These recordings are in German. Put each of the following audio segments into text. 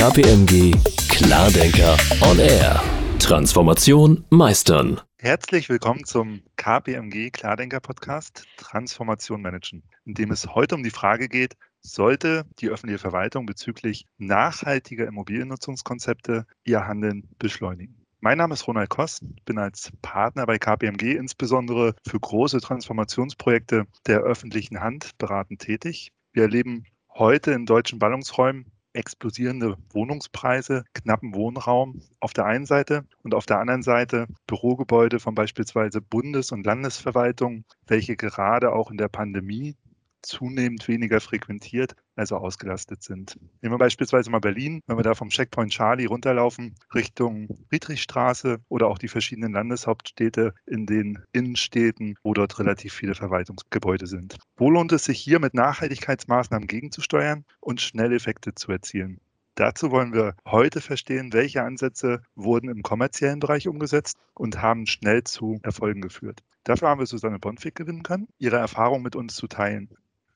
KPMG Klardenker on Air. Transformation meistern. Herzlich willkommen zum KPMG Klardenker Podcast Transformation managen, in dem es heute um die Frage geht, sollte die öffentliche Verwaltung bezüglich nachhaltiger Immobiliennutzungskonzepte ihr Handeln beschleunigen. Mein Name ist Ronald Koss, bin als Partner bei KPMG insbesondere für große Transformationsprojekte der öffentlichen Hand beratend tätig. Wir erleben heute in deutschen Ballungsräumen explosierende Wohnungspreise, knappen Wohnraum auf der einen Seite und auf der anderen Seite Bürogebäude von beispielsweise Bundes- und Landesverwaltungen, welche gerade auch in der Pandemie zunehmend weniger frequentiert, also ausgelastet sind. Nehmen wir beispielsweise mal Berlin, wenn wir da vom Checkpoint Charlie runterlaufen Richtung Friedrichstraße oder auch die verschiedenen Landeshauptstädte in den Innenstädten, wo dort relativ viele Verwaltungsgebäude sind. Wo lohnt es sich hier mit Nachhaltigkeitsmaßnahmen gegenzusteuern und Schnelleffekte zu erzielen? Dazu wollen wir heute verstehen, welche Ansätze wurden im kommerziellen Bereich umgesetzt und haben schnell zu Erfolgen geführt. Dafür haben wir Susanne Bonfig gewinnen können, ihre Erfahrung mit uns zu teilen.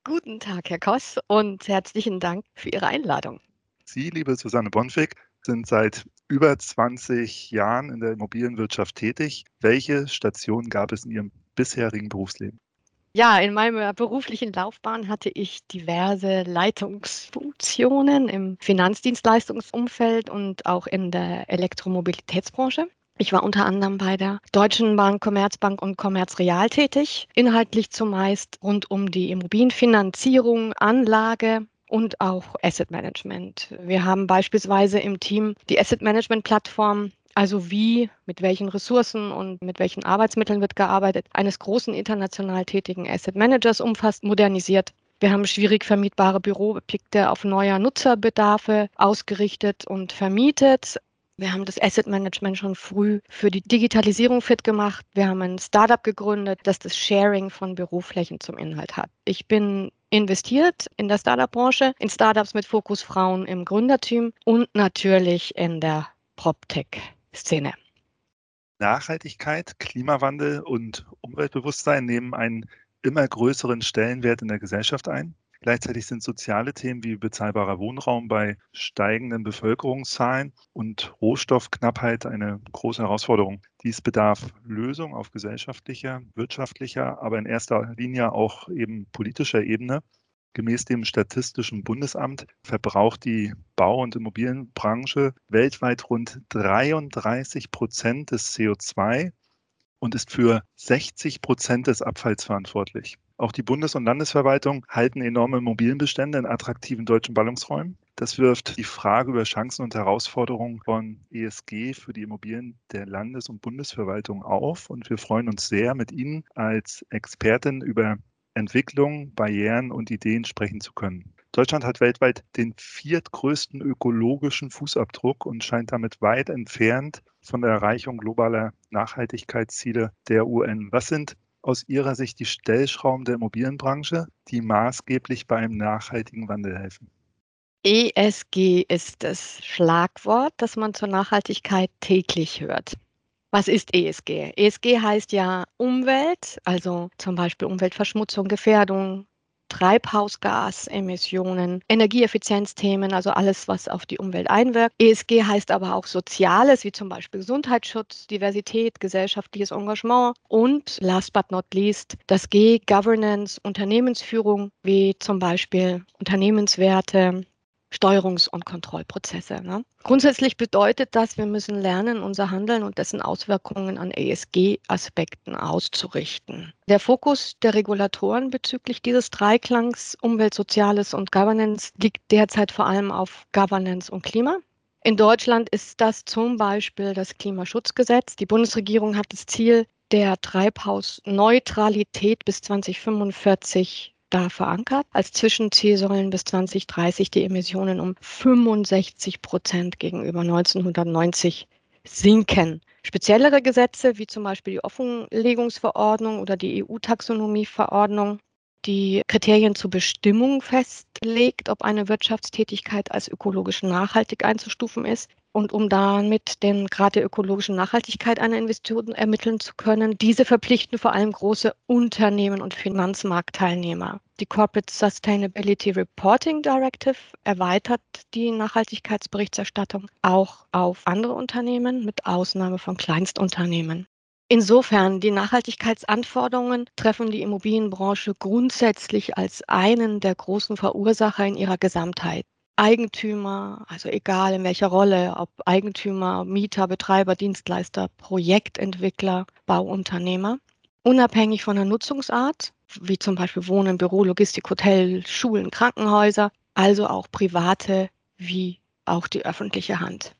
Guten Tag, Herr Koss, und herzlichen Dank für Ihre Einladung. Sie, liebe Susanne Bonfig, sind seit über 20 Jahren in der Immobilienwirtschaft tätig. Welche Stationen gab es in Ihrem bisherigen Berufsleben? Ja, in meiner beruflichen Laufbahn hatte ich diverse Leitungsfunktionen im Finanzdienstleistungsumfeld und auch in der Elektromobilitätsbranche. Ich war unter anderem bei der Deutschen Bank, Commerzbank und Commerzreal tätig, inhaltlich zumeist rund um die Immobilienfinanzierung, Anlage und auch Asset Management. Wir haben beispielsweise im Team die Asset Management Plattform also wie, mit welchen Ressourcen und mit welchen Arbeitsmitteln wird gearbeitet, eines großen international tätigen Asset Managers umfasst, modernisiert. Wir haben schwierig vermietbare Büroobjekte auf neuer Nutzerbedarfe ausgerichtet und vermietet. Wir haben das Asset Management schon früh für die Digitalisierung fit gemacht. Wir haben ein Startup gegründet, das das Sharing von Büroflächen zum Inhalt hat. Ich bin investiert in der Startup-Branche, in Startups mit Fokus Frauen im Gründerteam und natürlich in der PropTech-Szene. Nachhaltigkeit, Klimawandel und Umweltbewusstsein nehmen einen immer größeren Stellenwert in der Gesellschaft ein. Gleichzeitig sind soziale Themen wie bezahlbarer Wohnraum bei steigenden Bevölkerungszahlen und Rohstoffknappheit eine große Herausforderung. Dies bedarf Lösung auf gesellschaftlicher, wirtschaftlicher, aber in erster Linie auch eben politischer Ebene. Gemäß dem Statistischen Bundesamt verbraucht die Bau- und Immobilienbranche weltweit rund 33 Prozent des CO2 und ist für 60 Prozent des Abfalls verantwortlich. Auch die Bundes- und Landesverwaltung halten enorme Immobilienbestände in attraktiven deutschen Ballungsräumen. Das wirft die Frage über Chancen und Herausforderungen von ESG für die Immobilien der Landes- und Bundesverwaltung auf. Und wir freuen uns sehr, mit Ihnen als Expertin über Entwicklung, Barrieren und Ideen sprechen zu können. Deutschland hat weltweit den viertgrößten ökologischen Fußabdruck und scheint damit weit entfernt von der Erreichung globaler Nachhaltigkeitsziele der UN. Was sind aus Ihrer Sicht die Stellschrauben der Immobilienbranche, die maßgeblich bei einem nachhaltigen Wandel helfen? ESG ist das Schlagwort, das man zur Nachhaltigkeit täglich hört. Was ist ESG? ESG heißt ja Umwelt, also zum Beispiel Umweltverschmutzung, Gefährdung, Treibhausgasemissionen, Energieeffizienzthemen, also alles, was auf die Umwelt einwirkt. ESG heißt aber auch Soziales, wie zum Beispiel Gesundheitsschutz, Diversität, gesellschaftliches Engagement und last but not least das G, Governance, Unternehmensführung, wie zum Beispiel Unternehmenswerte, Steuerungs- und Kontrollprozesse. Ne? Grundsätzlich bedeutet das, wir müssen lernen, unser Handeln und dessen Auswirkungen an ESG-Aspekten auszurichten. Der Fokus der Regulatoren bezüglich dieses Dreiklangs Umwelt, Soziales und Governance liegt derzeit vor allem auf Governance und Klima. In Deutschland ist das zum Beispiel das Klimaschutzgesetz. Die Bundesregierung hat das Ziel der Treibhausneutralität bis 2045 da verankert. Als Zwischenziel sollen bis 2030 die Emissionen um 65 Prozent gegenüber 1990 sinken. Speziellere Gesetze, wie zum Beispiel die Offenlegungsverordnung oder die EU-Taxonomieverordnung, die Kriterien zur Bestimmung festlegt, ob eine Wirtschaftstätigkeit als ökologisch nachhaltig einzustufen ist. Und um damit den Grad der ökologischen Nachhaltigkeit einer Investition ermitteln zu können, diese verpflichten vor allem große Unternehmen und Finanzmarktteilnehmer. Die Corporate Sustainability Reporting Directive erweitert die Nachhaltigkeitsberichterstattung auch auf andere Unternehmen mit Ausnahme von Kleinstunternehmen. Insofern, die Nachhaltigkeitsanforderungen treffen die Immobilienbranche grundsätzlich als einen der großen Verursacher in ihrer Gesamtheit. Eigentümer, also egal in welcher Rolle, ob Eigentümer, Mieter, Betreiber, Dienstleister, Projektentwickler, Bauunternehmer, unabhängig von der Nutzungsart, wie zum Beispiel Wohnen, Büro, Logistik, Hotel, Schulen, Krankenhäuser, also auch private wie auch die öffentliche Hand.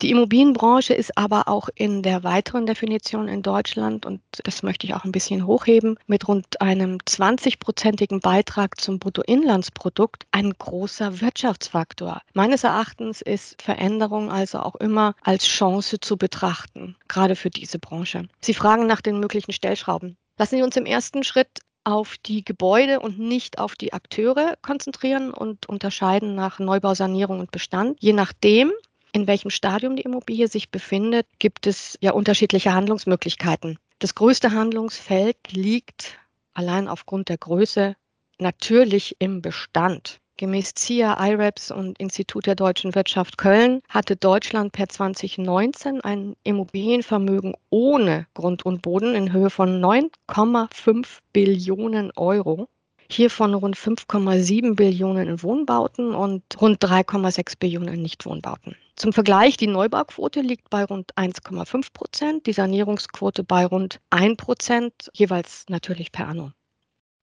Die Immobilienbranche ist aber auch in der weiteren Definition in Deutschland, und das möchte ich auch ein bisschen hochheben, mit rund einem 20-prozentigen Beitrag zum Bruttoinlandsprodukt ein großer Wirtschaftsfaktor. Meines Erachtens ist Veränderung also auch immer als Chance zu betrachten, gerade für diese Branche. Sie fragen nach den möglichen Stellschrauben. Lassen Sie uns im ersten Schritt auf die Gebäude und nicht auf die Akteure konzentrieren und unterscheiden nach Neubau, Sanierung und Bestand. Je nachdem, in welchem Stadium die Immobilie sich befindet, gibt es ja unterschiedliche Handlungsmöglichkeiten. Das größte Handlungsfeld liegt allein aufgrund der Größe natürlich im Bestand. Gemäß CIA, IREPS und Institut der deutschen Wirtschaft Köln hatte Deutschland per 2019 ein Immobilienvermögen ohne Grund und Boden in Höhe von 9,5 Billionen Euro. Hiervon rund 5,7 Billionen in Wohnbauten und rund 3,6 Billionen in Nichtwohnbauten. Zum Vergleich, die Neubauquote liegt bei rund 1,5 Prozent, die Sanierungsquote bei rund 1 Prozent, jeweils natürlich per anno.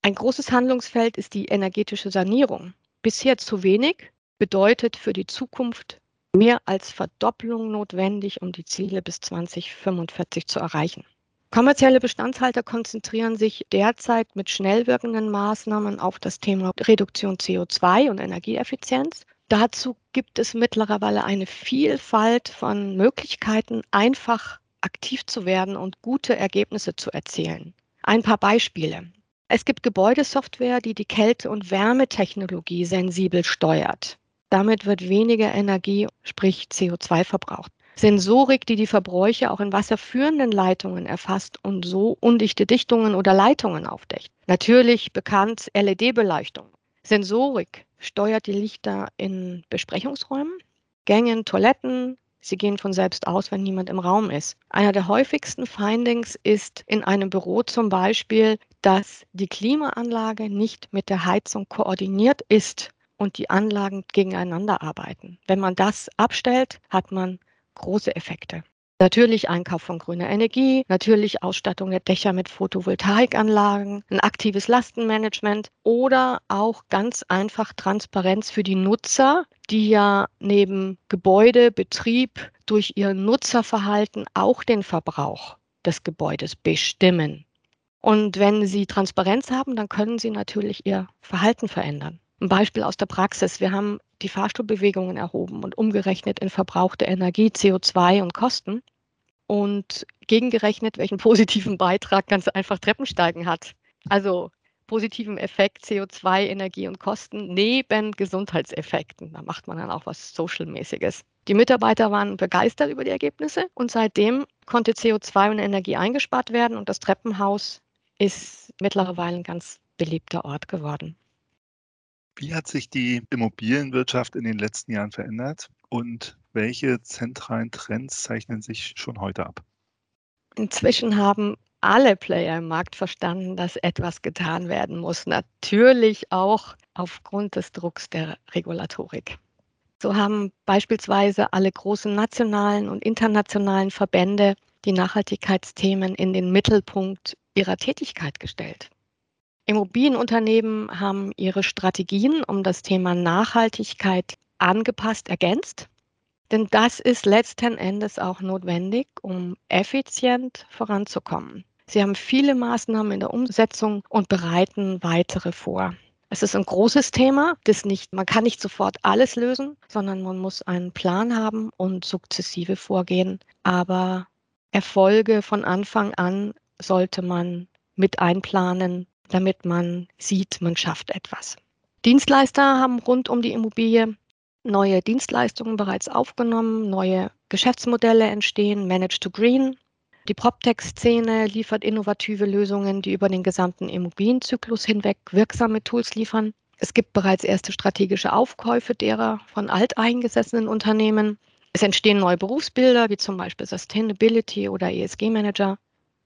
Ein großes Handlungsfeld ist die energetische Sanierung. Bisher zu wenig bedeutet für die Zukunft mehr als Verdopplung notwendig, um die Ziele bis 2045 zu erreichen. Kommerzielle Bestandshalter konzentrieren sich derzeit mit schnell wirkenden Maßnahmen auf das Thema Reduktion CO2 und Energieeffizienz Dazu gibt es mittlerweile eine Vielfalt von Möglichkeiten, einfach aktiv zu werden und gute Ergebnisse zu erzielen. Ein paar Beispiele. Es gibt Gebäudesoftware, die die Kälte- und Wärmetechnologie sensibel steuert. Damit wird weniger Energie, sprich CO2 verbraucht. Sensorik, die die Verbräuche auch in wasserführenden Leitungen erfasst und so undichte Dichtungen oder Leitungen aufdeckt. Natürlich bekannt LED-Beleuchtung. Sensorik steuert die Lichter in Besprechungsräumen, Gängen, Toiletten. Sie gehen von selbst aus, wenn niemand im Raum ist. Einer der häufigsten Findings ist in einem Büro zum Beispiel, dass die Klimaanlage nicht mit der Heizung koordiniert ist und die Anlagen gegeneinander arbeiten. Wenn man das abstellt, hat man große Effekte. Natürlich Einkauf von grüner Energie, natürlich Ausstattung der Dächer mit Photovoltaikanlagen, ein aktives Lastenmanagement oder auch ganz einfach Transparenz für die Nutzer, die ja neben Gebäude, Betrieb durch ihr Nutzerverhalten auch den Verbrauch des Gebäudes bestimmen. Und wenn Sie Transparenz haben, dann können Sie natürlich Ihr Verhalten verändern. Ein Beispiel aus der Praxis. Wir haben die Fahrstuhlbewegungen erhoben und umgerechnet in verbrauchte Energie, CO2 und Kosten und gegengerechnet, welchen positiven Beitrag ganz einfach Treppensteigen hat. Also positiven Effekt CO2, Energie und Kosten neben Gesundheitseffekten. Da macht man dann auch was Social-mäßiges. Die Mitarbeiter waren begeistert über die Ergebnisse und seitdem konnte CO2 und Energie eingespart werden und das Treppenhaus ist mittlerweile ein ganz beliebter Ort geworden. Wie hat sich die Immobilienwirtschaft in den letzten Jahren verändert und welche zentralen Trends zeichnen sich schon heute ab? Inzwischen haben alle Player im Markt verstanden, dass etwas getan werden muss. Natürlich auch aufgrund des Drucks der Regulatorik. So haben beispielsweise alle großen nationalen und internationalen Verbände die Nachhaltigkeitsthemen in den Mittelpunkt ihrer Tätigkeit gestellt. Immobilienunternehmen haben ihre Strategien um das Thema Nachhaltigkeit angepasst, ergänzt. Denn das ist letzten Endes auch notwendig, um effizient voranzukommen. Sie haben viele Maßnahmen in der Umsetzung und bereiten weitere vor. Es ist ein großes Thema, das nicht, man kann nicht sofort alles lösen, sondern man muss einen Plan haben und sukzessive vorgehen. Aber Erfolge von Anfang an sollte man mit einplanen damit man sieht, man schafft etwas. Dienstleister haben rund um die Immobilie neue Dienstleistungen bereits aufgenommen, neue Geschäftsmodelle entstehen, Manage to Green. Die PropTech-Szene liefert innovative Lösungen, die über den gesamten Immobilienzyklus hinweg wirksame Tools liefern. Es gibt bereits erste strategische Aufkäufe derer von alteingesessenen Unternehmen. Es entstehen neue Berufsbilder, wie zum Beispiel Sustainability oder ESG-Manager.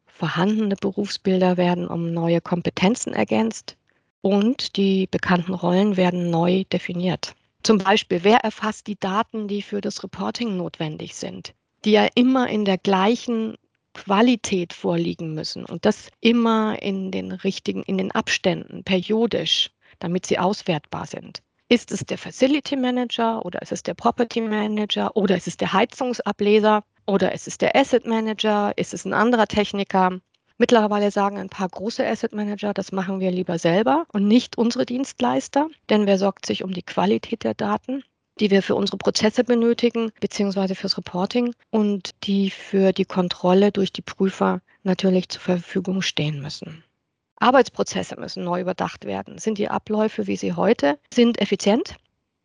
Vorhandene Berufsbilder werden um neue Kompetenzen ergänzt und die bekannten Rollen werden neu definiert. Zum Beispiel, wer erfasst die Daten, die für das Reporting notwendig sind, die ja immer in der gleichen Qualität vorliegen müssen und das immer in den richtigen, in den Abständen, periodisch, damit sie auswertbar sind. Ist es der Facility Manager oder ist es der Property Manager oder ist es der Heizungsableser oder ist es der Asset Manager? Ist es ein anderer Techniker? Mittlerweile sagen ein paar große Asset Manager, das machen wir lieber selber und nicht unsere Dienstleister, denn wer sorgt sich um die Qualität der Daten, die wir für unsere Prozesse benötigen, beziehungsweise fürs Reporting und die für die Kontrolle durch die Prüfer natürlich zur Verfügung stehen müssen. Arbeitsprozesse müssen neu überdacht werden. Sind die Abläufe, wie sie heute sind, effizient?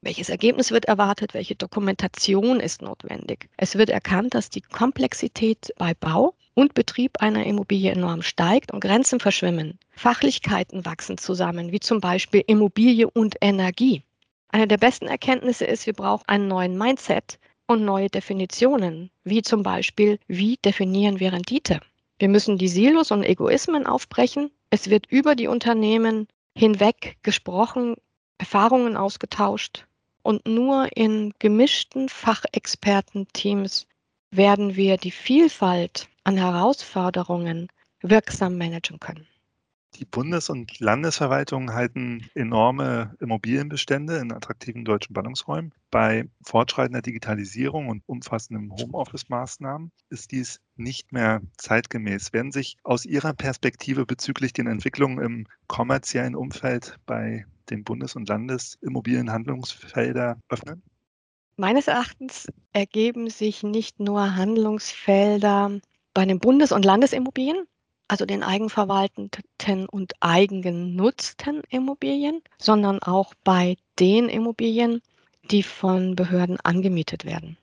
Welches Ergebnis wird erwartet? Welche Dokumentation ist notwendig? Es wird erkannt, dass die Komplexität bei Bau und Betrieb einer Immobilie enorm steigt und Grenzen verschwimmen. Fachlichkeiten wachsen zusammen, wie zum Beispiel Immobilie und Energie. Eine der besten Erkenntnisse ist, wir brauchen einen neuen Mindset und neue Definitionen, wie zum Beispiel, wie definieren wir Rendite? Wir müssen die Silos und Egoismen aufbrechen. Es wird über die Unternehmen hinweg gesprochen, Erfahrungen ausgetauscht und nur in gemischten Fachexpertenteams werden wir die Vielfalt an Herausforderungen wirksam managen können. Die Bundes- und Landesverwaltungen halten enorme Immobilienbestände in attraktiven deutschen Ballungsräumen. Bei fortschreitender Digitalisierung und umfassenden Homeoffice-Maßnahmen ist dies nicht mehr zeitgemäß. Werden sich aus Ihrer Perspektive bezüglich den Entwicklungen im kommerziellen Umfeld bei den Bundes- und Landesimmobilienhandlungsfelder öffnen? Meines Erachtens ergeben sich nicht nur Handlungsfelder bei den Bundes- und Landesimmobilien, also den eigenverwalteten und eigengenutzten Immobilien, sondern auch bei den Immobilien, die von Behörden angemietet werden.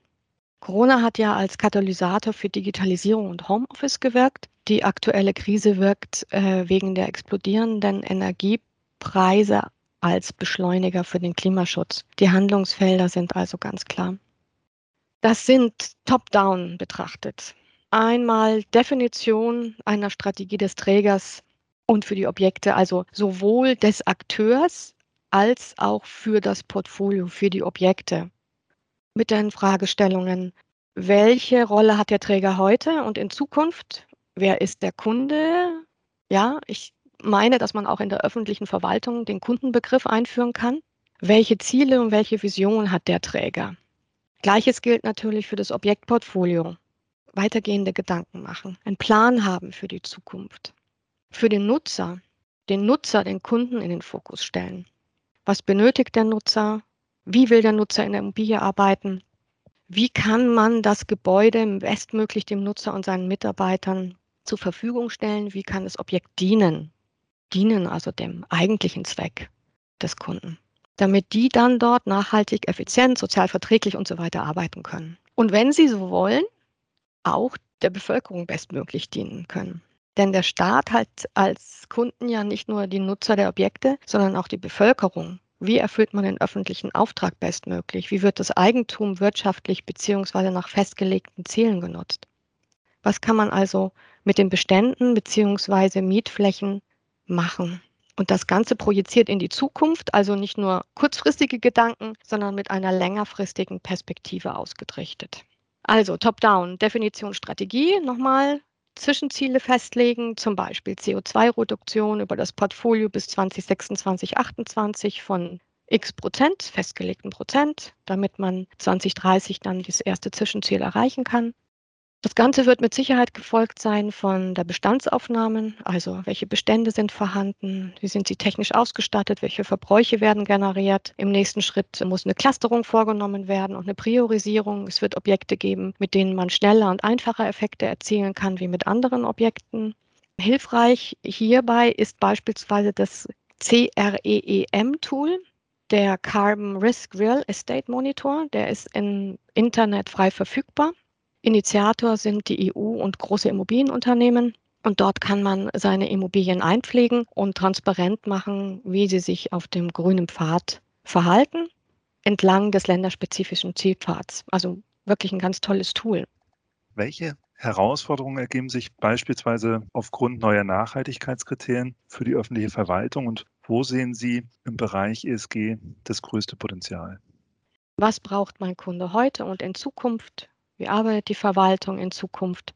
Corona hat ja als Katalysator für Digitalisierung und Homeoffice gewirkt. Die aktuelle Krise wirkt äh, wegen der explodierenden Energiepreise als Beschleuniger für den Klimaschutz. Die Handlungsfelder sind also ganz klar. Das sind top-down betrachtet einmal Definition einer Strategie des Trägers und für die Objekte, also sowohl des Akteurs als auch für das Portfolio, für die Objekte. Mit den Fragestellungen, welche Rolle hat der Träger heute und in Zukunft? Wer ist der Kunde? Ja, ich meine, dass man auch in der öffentlichen Verwaltung den Kundenbegriff einführen kann. Welche Ziele und welche Vision hat der Träger? Gleiches gilt natürlich für das Objektportfolio weitergehende Gedanken machen, einen Plan haben für die Zukunft. Für den Nutzer, den Nutzer, den Kunden in den Fokus stellen. Was benötigt der Nutzer? Wie will der Nutzer in der Immobilie arbeiten? Wie kann man das Gebäude bestmöglich dem Nutzer und seinen Mitarbeitern zur Verfügung stellen? Wie kann das Objekt dienen? Dienen also dem eigentlichen Zweck des Kunden, damit die dann dort nachhaltig, effizient, sozial verträglich und so weiter arbeiten können. Und wenn sie so wollen, auch der Bevölkerung bestmöglich dienen können. Denn der Staat hat als Kunden ja nicht nur die Nutzer der Objekte, sondern auch die Bevölkerung. Wie erfüllt man den öffentlichen Auftrag bestmöglich? Wie wird das Eigentum wirtschaftlich beziehungsweise nach festgelegten Zielen genutzt? Was kann man also mit den Beständen beziehungsweise Mietflächen machen? Und das Ganze projiziert in die Zukunft, also nicht nur kurzfristige Gedanken, sondern mit einer längerfristigen Perspektive ausgerichtet. Also Top-Down, Definition Strategie, nochmal Zwischenziele festlegen, zum Beispiel CO2-Reduktion über das Portfolio bis 2026, 2028 von x Prozent, festgelegten Prozent, damit man 2030 dann das erste Zwischenziel erreichen kann. Das Ganze wird mit Sicherheit gefolgt sein von der Bestandsaufnahme, also welche Bestände sind vorhanden, wie sind sie technisch ausgestattet, welche Verbräuche werden generiert. Im nächsten Schritt muss eine Clusterung vorgenommen werden und eine Priorisierung. Es wird Objekte geben, mit denen man schneller und einfacher Effekte erzielen kann wie mit anderen Hilfreich hierbei ist beispielsweise das CREEM-Tool, der Carbon Risk Real Estate Monitor. Der ist im Internet frei verfügbar. Initiator sind die EU und große Immobilienunternehmen. Und dort kann man seine Immobilien einpflegen und transparent machen, wie sie sich auf dem grünen Pfad verhalten, entlang des länderspezifischen Zielpfads. Also wirklich ein ganz tolles Tool. Welche Herausforderungen ergeben sich beispielsweise aufgrund neuer Nachhaltigkeitskriterien für die öffentliche Verwaltung und wo sehen Sie im Bereich ESG das größte Potenzial? Was braucht mein Kunde heute und in Zukunft? Wie arbeitet die Verwaltung in Zukunft?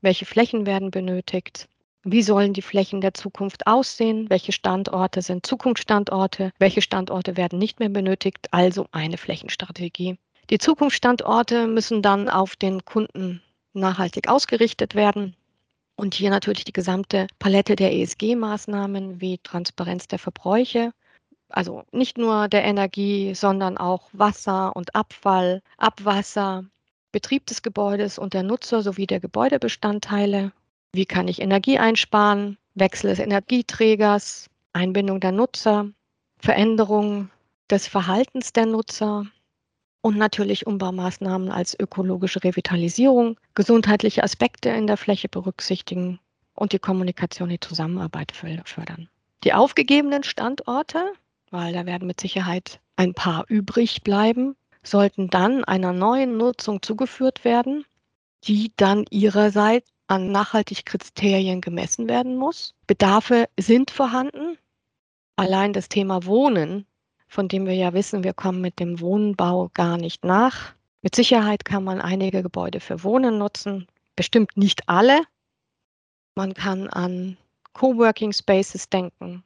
Welche Flächen werden benötigt? Wie sollen die Flächen der Zukunft aussehen? Welche Standorte sind Zukunftsstandorte? Welche Standorte werden nicht mehr benötigt? Also eine Flächenstrategie. Die Zukunftsstandorte müssen dann auf den Kunden nachhaltig ausgerichtet werden. Und hier natürlich die gesamte Palette der ESG-Maßnahmen wie Transparenz der Verbräuche, also nicht nur der Energie, sondern auch Wasser und Abfall, Abwasser, Betrieb des Gebäudes und der Nutzer sowie der Gebäudebestandteile. Wie kann ich Energie einsparen? Wechsel des Energieträgers, Einbindung der Nutzer, Veränderung des Verhaltens der Nutzer und natürlich Umbaumaßnahmen als ökologische Revitalisierung, gesundheitliche Aspekte in der Fläche berücksichtigen und die Kommunikation, die Zusammenarbeit fördern. Die aufgegebenen Standorte, weil da werden mit Sicherheit ein paar übrig bleiben, sollten dann einer neuen Nutzung zugeführt werden, die dann ihrerseits an Nachhaltigkeitskriterien gemessen werden muss. Bedarfe sind vorhanden. Allein das Thema Wohnen, von dem wir ja wissen, wir kommen mit dem Wohnbau gar nicht nach. Mit Sicherheit kann man einige Gebäude für Wohnen nutzen, bestimmt nicht alle. Man kann an Coworking Spaces denken,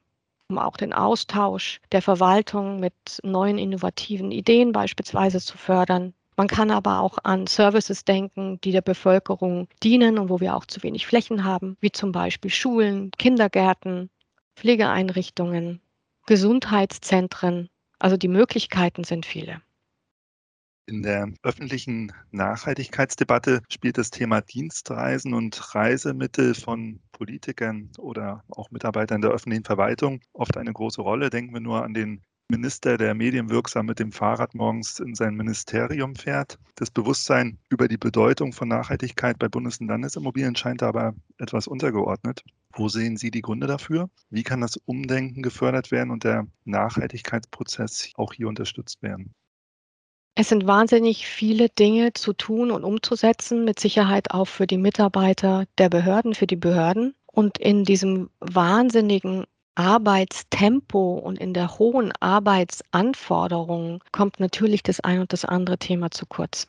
auch den Austausch der Verwaltung mit neuen innovativen Ideen beispielsweise zu fördern. Man kann aber auch an Services denken, die der Bevölkerung dienen und wo wir auch zu wenig Flächen haben, wie zum Beispiel Schulen, Kindergärten, Pflegeeinrichtungen, Gesundheitszentren. Also die Möglichkeiten sind viele. In der öffentlichen Nachhaltigkeitsdebatte spielt das Thema Dienstreisen und Reisemittel von Politikern oder auch Mitarbeitern der öffentlichen Verwaltung oft eine große Rolle. Denken wir nur an den Minister, der medienwirksam mit dem Fahrrad morgens in sein Ministerium fährt. Das Bewusstsein über die Bedeutung von Nachhaltigkeit bei Bundes- und Landesimmobilien scheint aber etwas untergeordnet. Wo sehen Sie die Gründe dafür? Wie kann das Umdenken gefördert werden und der Nachhaltigkeitsprozess auch hier unterstützt werden? Es sind wahnsinnig viele Dinge zu tun und umzusetzen, mit Sicherheit auch für die Mitarbeiter der Behörden, für die Behörden. Und in diesem wahnsinnigen Arbeitstempo und in der hohen Arbeitsanforderung kommt natürlich das ein und das andere Thema zu kurz.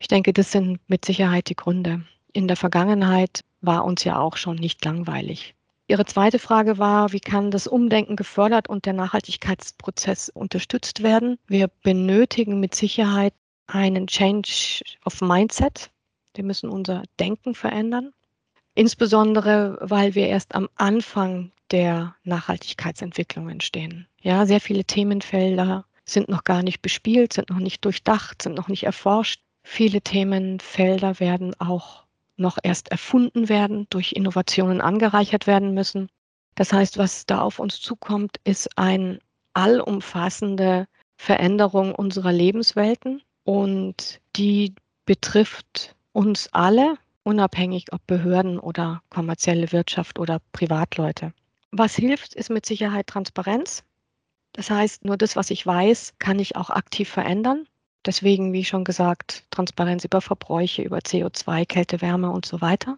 Ich denke, das sind mit Sicherheit die Gründe. In der Vergangenheit war uns ja auch schon nicht langweilig. Ihre zweite Frage war, wie kann das Umdenken gefördert und der Nachhaltigkeitsprozess unterstützt werden? Wir benötigen mit Sicherheit einen Change of Mindset. Wir müssen unser Denken verändern. Insbesondere, weil wir erst am Anfang der Nachhaltigkeitsentwicklungen stehen. Ja, sehr viele Themenfelder sind noch gar nicht bespielt, sind noch nicht durchdacht, sind noch nicht erforscht. Viele Themenfelder werden auch noch erst erfunden werden, durch Innovationen angereichert werden müssen. Das heißt, was da auf uns zukommt, ist eine allumfassende Veränderung unserer Lebenswelten und die betrifft uns alle, unabhängig ob Behörden oder kommerzielle Wirtschaft oder Privatleute. Was hilft, ist mit Sicherheit Transparenz. Das heißt, nur das, was ich weiß, kann ich auch aktiv verändern. Deswegen, wie schon gesagt, Transparenz über Verbräuche, über CO2, Kälte, Wärme und so weiter.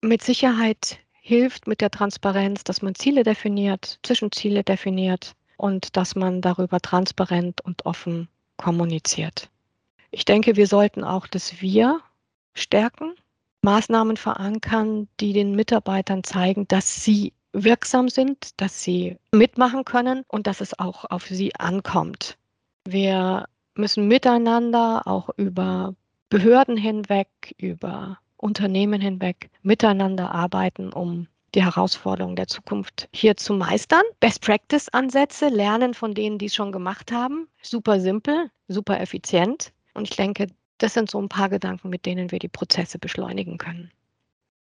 Mit Sicherheit hilft mit der Transparenz, dass man Ziele definiert, Zwischenziele definiert und dass man darüber transparent und offen kommuniziert. Ich denke, wir sollten auch das Wir stärken, Maßnahmen verankern, die den Mitarbeitern zeigen, dass sie wirksam sind, dass sie mitmachen können und dass es auch auf sie ankommt. Wir müssen miteinander auch über Behörden hinweg, über Unternehmen hinweg miteinander arbeiten, um die Herausforderungen der Zukunft hier zu meistern. Best Practice Ansätze lernen von denen, die es schon gemacht haben. Super simpel, super effizient. Und ich denke, das sind so ein paar Gedanken, mit denen wir die Prozesse beschleunigen können.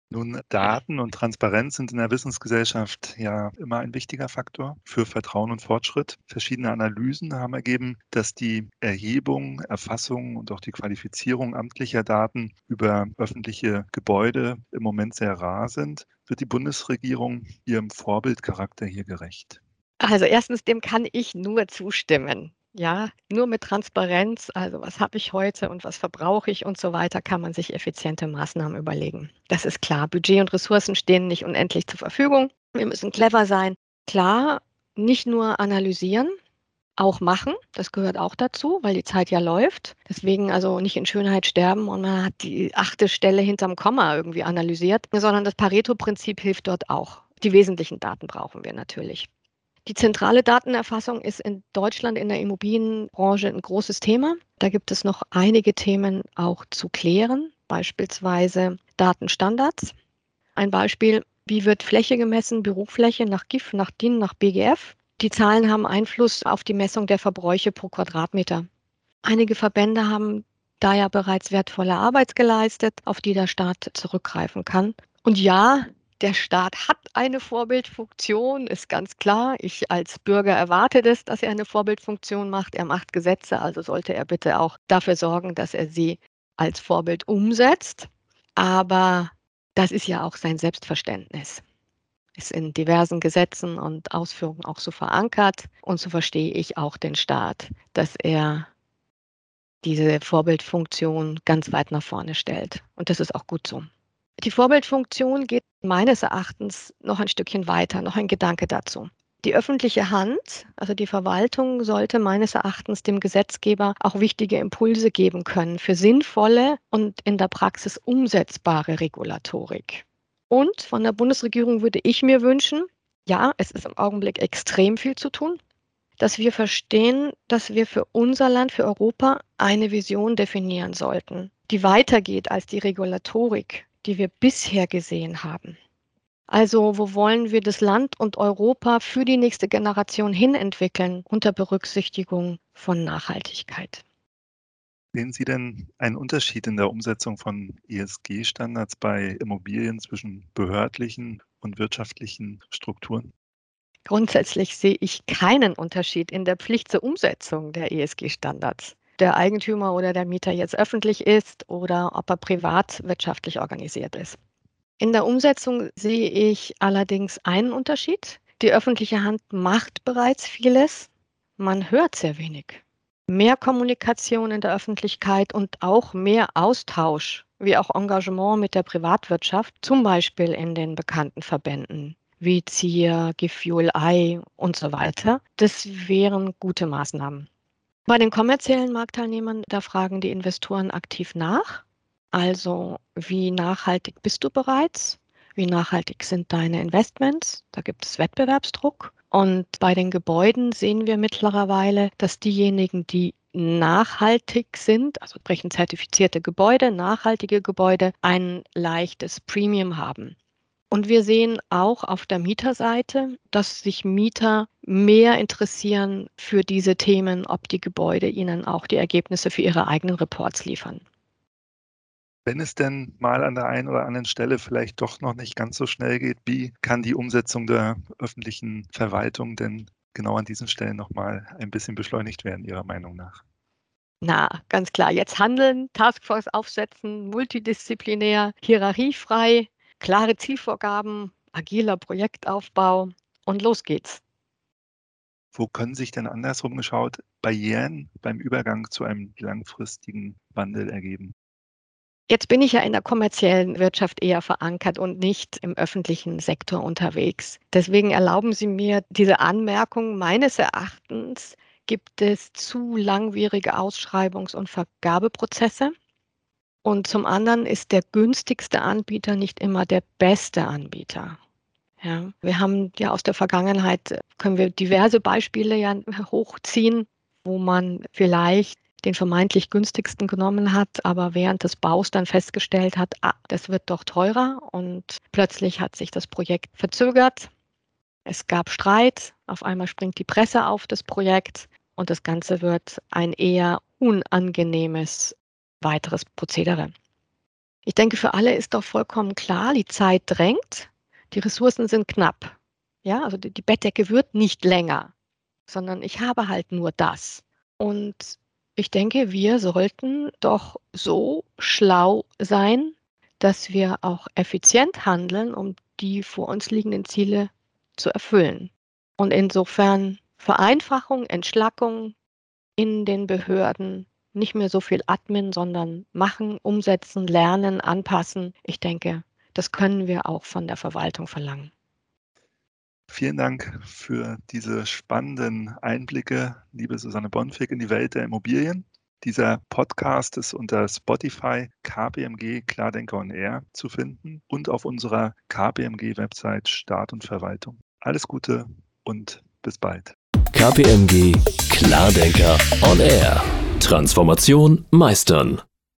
Nun, Daten und Transparenz sind in der Wissensgesellschaft ja immer ein wichtiger Faktor für Vertrauen und Fortschritt. Verschiedene Analysen haben ergeben, dass die Erhebung, Erfassung und auch die Qualifizierung amtlicher Daten über öffentliche Gebäude im Moment sehr rar sind. Wird die Bundesregierung ihrem Vorbildcharakter hier gerecht? Also erstens, dem kann ich nur zustimmen. Ja, nur mit Transparenz, also was habe ich heute und was verbrauche ich und so weiter, kann man sich effiziente Maßnahmen überlegen. Das ist klar. Budget und Ressourcen stehen nicht unendlich zur Verfügung. Wir müssen clever sein. Klar, nicht nur analysieren, auch machen. Das gehört auch dazu, weil die Zeit ja läuft. Deswegen also nicht in Schönheit sterben und man hat die achte Stelle hinterm Komma irgendwie analysiert, sondern das Pareto-Prinzip hilft dort auch. Die wesentlichen Daten brauchen wir natürlich. Die zentrale Datenerfassung ist in Deutschland in der Immobilienbranche ein großes Thema. Da gibt es noch einige Themen auch zu klären, beispielsweise Datenstandards. Ein Beispiel, wie wird Fläche gemessen, Bürofläche nach GIF, nach DIN, nach BGF? Die Zahlen haben Einfluss auf die Messung der Verbräuche pro Quadratmeter. Einige Verbände haben da ja bereits wertvolle Arbeit geleistet, auf die der Staat zurückgreifen kann. Und ja, der Staat hat eine Vorbildfunktion, ist ganz klar. Ich als Bürger erwarte das, dass er eine Vorbildfunktion macht. Er macht Gesetze, also sollte er bitte auch dafür sorgen, dass er sie als Vorbild umsetzt. Aber das ist ja auch sein Selbstverständnis. Ist in diversen Gesetzen und Ausführungen auch so verankert. Und so verstehe ich auch den Staat, dass er diese Vorbildfunktion ganz weit nach vorne stellt. Und das ist auch gut so. Die Vorbildfunktion geht meines Erachtens noch ein Stückchen weiter, noch ein Gedanke dazu. Die öffentliche Hand, also die Verwaltung, sollte meines Erachtens dem Gesetzgeber auch wichtige Impulse geben können für sinnvolle und in der Praxis umsetzbare Regulatorik. Und von der Bundesregierung würde ich mir wünschen, ja, es ist im Augenblick extrem viel zu tun, dass wir verstehen, dass wir für unser Land, für Europa eine Vision definieren sollten, die weitergeht als die Regulatorik, die wir bisher gesehen haben. Also wo wollen wir das Land und Europa für die nächste Generation hin entwickeln unter Berücksichtigung von Nachhaltigkeit? Sehen Sie denn einen Unterschied in der Umsetzung von ESG-Standards bei Immobilien zwischen behördlichen und wirtschaftlichen Strukturen? Grundsätzlich sehe ich keinen Unterschied in der Pflicht zur Umsetzung der ESG-Standards der Eigentümer oder der Mieter jetzt öffentlich ist oder ob er privat wirtschaftlich organisiert ist. In der Umsetzung sehe ich allerdings einen Unterschied. Die öffentliche Hand macht bereits vieles, man hört sehr wenig. Mehr Kommunikation in der Öffentlichkeit und auch mehr Austausch, wie auch Engagement mit der Privatwirtschaft, zum Beispiel in den bekannten Verbänden wie ZIA, Gefuel I und so weiter. Das wären gute Maßnahmen. Bei den kommerziellen Marktteilnehmern, da fragen die Investoren aktiv nach. Also, wie nachhaltig bist du bereits? Wie nachhaltig sind deine Investments? Da gibt es Wettbewerbsdruck. Und bei den Gebäuden sehen wir mittlerweile, dass diejenigen, die nachhaltig sind, also sprechen zertifizierte Gebäude, nachhaltige Gebäude, ein leichtes Premium haben. Und wir sehen auch auf der Mieterseite, dass sich Mieter mehr interessieren für diese Themen, ob die Gebäude ihnen auch die Ergebnisse für ihre eigenen Reports liefern. Wenn es denn mal an der einen oder anderen Stelle vielleicht doch noch nicht ganz so schnell geht, wie kann die Umsetzung der öffentlichen Verwaltung denn genau an diesen Stellen nochmal ein bisschen beschleunigt werden, Ihrer Meinung nach? Na, ganz klar, jetzt handeln, Taskforce aufsetzen, multidisziplinär, hierarchiefrei, klare Zielvorgaben, agiler Projektaufbau und los geht's. Wo können sich denn andersrum geschaut Barrieren beim Übergang zu einem langfristigen Wandel ergeben? Jetzt bin ich ja in der kommerziellen Wirtschaft eher verankert und nicht im öffentlichen Sektor unterwegs. Deswegen erlauben Sie mir diese Anmerkung. Meines Erachtens gibt es zu langwierige Ausschreibungs- und Vergabeprozesse. Und zum anderen ist der günstigste Anbieter nicht immer der beste Anbieter. Ja, wir haben ja aus der Vergangenheit, können wir diverse Beispiele ja hochziehen, wo man vielleicht den vermeintlich günstigsten genommen hat, aber während des Baus dann festgestellt hat, ah, das wird doch teurer und plötzlich hat sich das Projekt verzögert. Es gab Streit, auf einmal springt die Presse auf das Projekt und das Ganze wird ein eher unangenehmes weiteres Prozedere. Ich denke, für alle ist doch vollkommen klar, die Zeit drängt, die Ressourcen sind knapp. Ja, also die, die Bettdecke wird nicht länger, sondern ich habe halt nur das. Und ich denke, wir sollten doch so schlau sein, dass wir auch effizient handeln, um die vor uns liegenden Ziele zu erfüllen. Und insofern Vereinfachung, Entschlackung in den Behörden, nicht mehr so viel Admin, sondern machen, umsetzen, lernen, anpassen. Ich denke, das können wir auch von der Verwaltung verlangen. Vielen Dank für diese spannenden Einblicke, liebe Susanne Bonfig, in die Welt der Immobilien. Dieser Podcast ist unter Spotify KPMG Klardenker on Air zu finden und auf unserer KPMG-Website Staat und Verwaltung. Alles Gute und bis bald. KPMG Klardenker on Air. Transformation meistern.